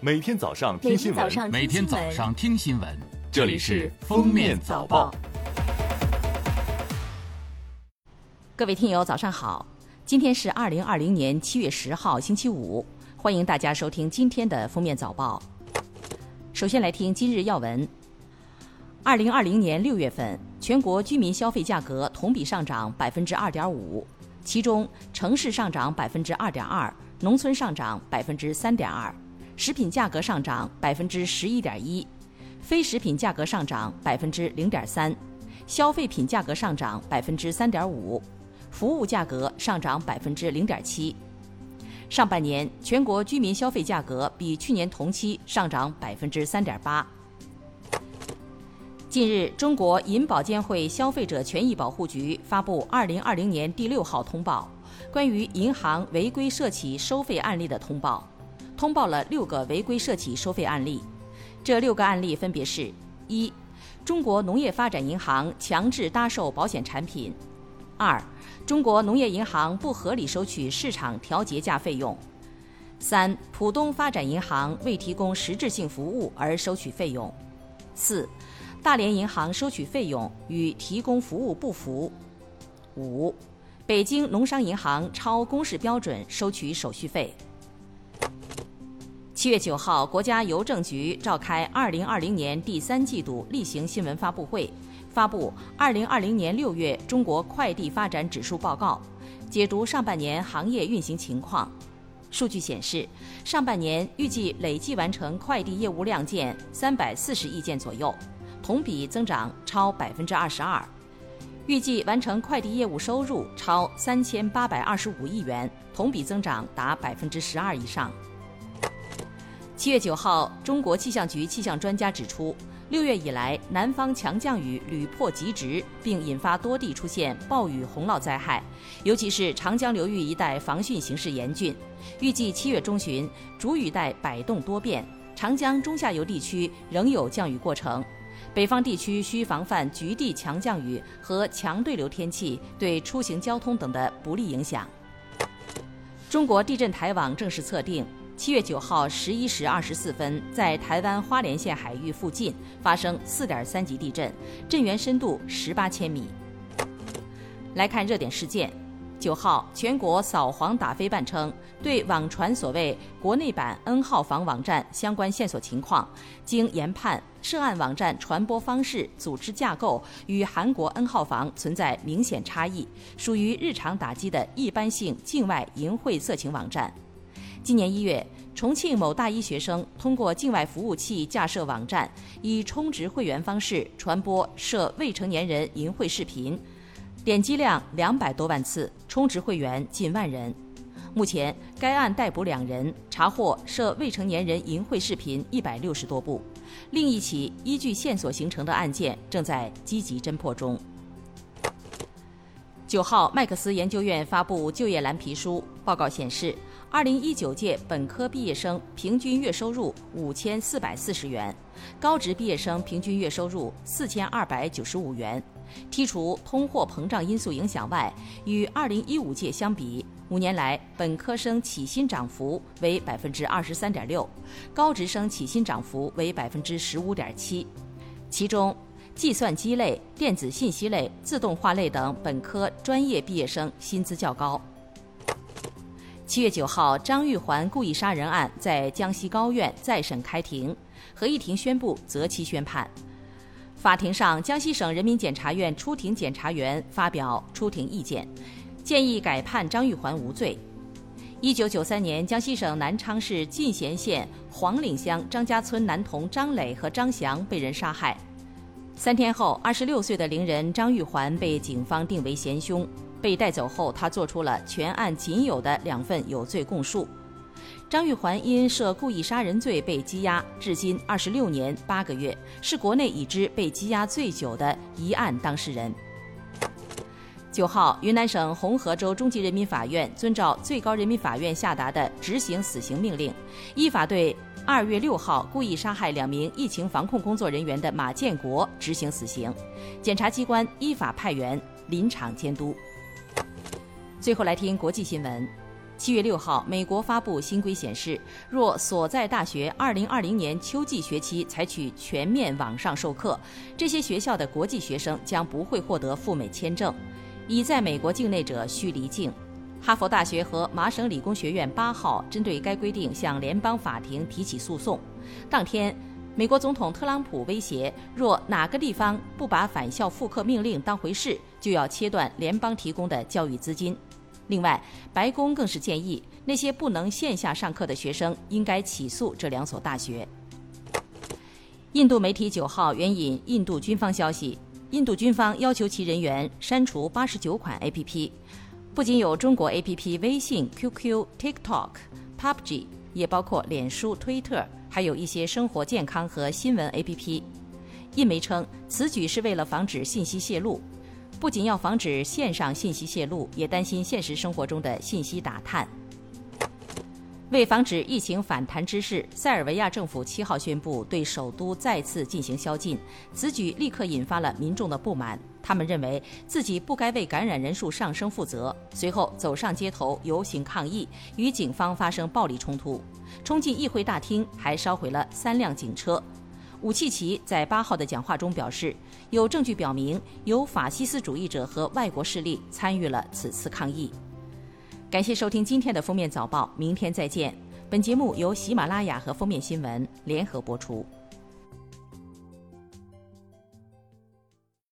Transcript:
每天早上听新闻，每天早上听新闻，这里是《封面早报》。各位听友，早上好！今天是二零二零年七月十号，星期五，欢迎大家收听今天的《封面早报》。首先来听今日要闻。二零二零年六月份，全国居民消费价格同比上涨百分之二点五，其中城市上涨百分之二点二。农村上涨百分之三点二，食品价格上涨百分之十一点一，非食品价格上涨百分之零点三，消费品价格上涨百分之三点五，服务价格上涨百分之零点七。上半年全国居民消费价格比去年同期上涨百分之三点八。近日，中国银保监会消费者权益保护局发布二零二零年第六号通报。关于银行违规涉企收费案例的通报，通报了六个违规涉企收费案例。这六个案例分别是：一、中国农业发展银行强制搭售保险产品；二、中国农业银行不合理收取市场调节价费用；三、浦东发展银行未提供实质性服务而收取费用；四、大连银行收取费用与提供服务不符；五。北京农商银行超公示标准收取手续费。七月九号，国家邮政局召开二零二零年第三季度例行新闻发布会，发布二零二零年六月中国快递发展指数报告，解读上半年行业运行情况。数据显示，上半年预计累计完成快递业务量件三百四十亿件左右，同比增长超百分之二十二。预计完成快递业务收入超三千八百二十五亿元，同比增长达百分之十二以上。七月九号，中国气象局气象专家指出，六月以来南方强降雨屡破极值，并引发多地出现暴雨洪涝灾害，尤其是长江流域一带防汛形势严峻。预计七月中旬，主雨带摆动多变，长江中下游地区仍有降雨过程。北方地区需防范局地强降雨和强对流天气对出行交通等的不利影响。中国地震台网正式测定，七月九号十一时二十四分，在台湾花莲县海域附近发生四点三级地震，震源深度十八千米。来看热点事件。九号，全国扫黄打非办称，对网传所谓国内版 N 号房网站相关线索情况，经研判，涉案网站传播方式、组织架构与韩国 N 号房存在明显差异，属于日常打击的一般性境外淫秽色情网站。今年一月，重庆某大一学生通过境外服务器架设网站，以充值会员方式传播涉未成年人淫秽视频。点击量两百多万次，充值会员近万人。目前，该案逮捕两人，查获涉未成年人淫秽视频一百六十多部。另一起依据线索形成的案件正在积极侦破中。九号，麦克斯研究院发布就业蓝皮书，报告显示，二零一九届本科毕业生平均月收入五千四百四十元，高职毕业生平均月收入四千二百九十五元。剔除通货膨胀因素影响外，与2015届相比，五年来本科生起薪涨幅为百分之二十三点六，高职生起薪涨幅为百分之十五点七。其中，计算机类、电子信息类、自动化类等本科专业毕业生薪资较高。七月九号，张玉环故意杀人案在江西高院再审开庭，合议庭宣布择期宣判。法庭上，江西省人民检察院出庭检察员发表出庭意见，建议改判张玉环无罪。一九九三年，江西省南昌市进贤县黄岭乡张家村男童张磊和张翔被人杀害。三天后，二十六岁的伶人张玉环被警方定为嫌凶。被带走后，他做出了全案仅有的两份有罪供述。张玉环因涉故意杀人罪被羁押，至今二十六年八个月，是国内已知被羁押最久的一案当事人。九号，云南省红河州中级人民法院遵照最高人民法院下达的执行死刑命令，依法对二月六号故意杀害两名疫情防控工作人员的马建国执行死刑。检察机关依法派员临场监督。最后来听国际新闻。七月六号，美国发布新规显示，若所在大学二零二零年秋季学期采取全面网上授课，这些学校的国际学生将不会获得赴美签证。已在美国境内者需离境。哈佛大学和麻省理工学院八号针对该规定向联邦法庭提起诉讼。当天，美国总统特朗普威胁，若哪个地方不把返校复课命令当回事，就要切断联邦提供的教育资金。另外，白宫更是建议那些不能线下上课的学生应该起诉这两所大学。印度媒体九号援引印度军方消息，印度军方要求其人员删除八十九款 APP，不仅有中国 APP 微信、QQ、TikTok、PUBG，也包括脸书、推特，还有一些生活健康和新闻 APP。印媒称，此举是为了防止信息泄露。不仅要防止线上信息泄露，也担心现实生活中的信息打探。为防止疫情反弹之势，塞尔维亚政府七号宣布对首都再次进行宵禁。此举立刻引发了民众的不满，他们认为自己不该为感染人数上升负责。随后走上街头游行抗议，与警方发生暴力冲突，冲进议会大厅，还烧毁了三辆警车。武契奇在八号的讲话中表示，有证据表明有法西斯主义者和外国势力参与了此次抗议。感谢收听今天的封面早报，明天再见。本节目由喜马拉雅和封面新闻联合播出。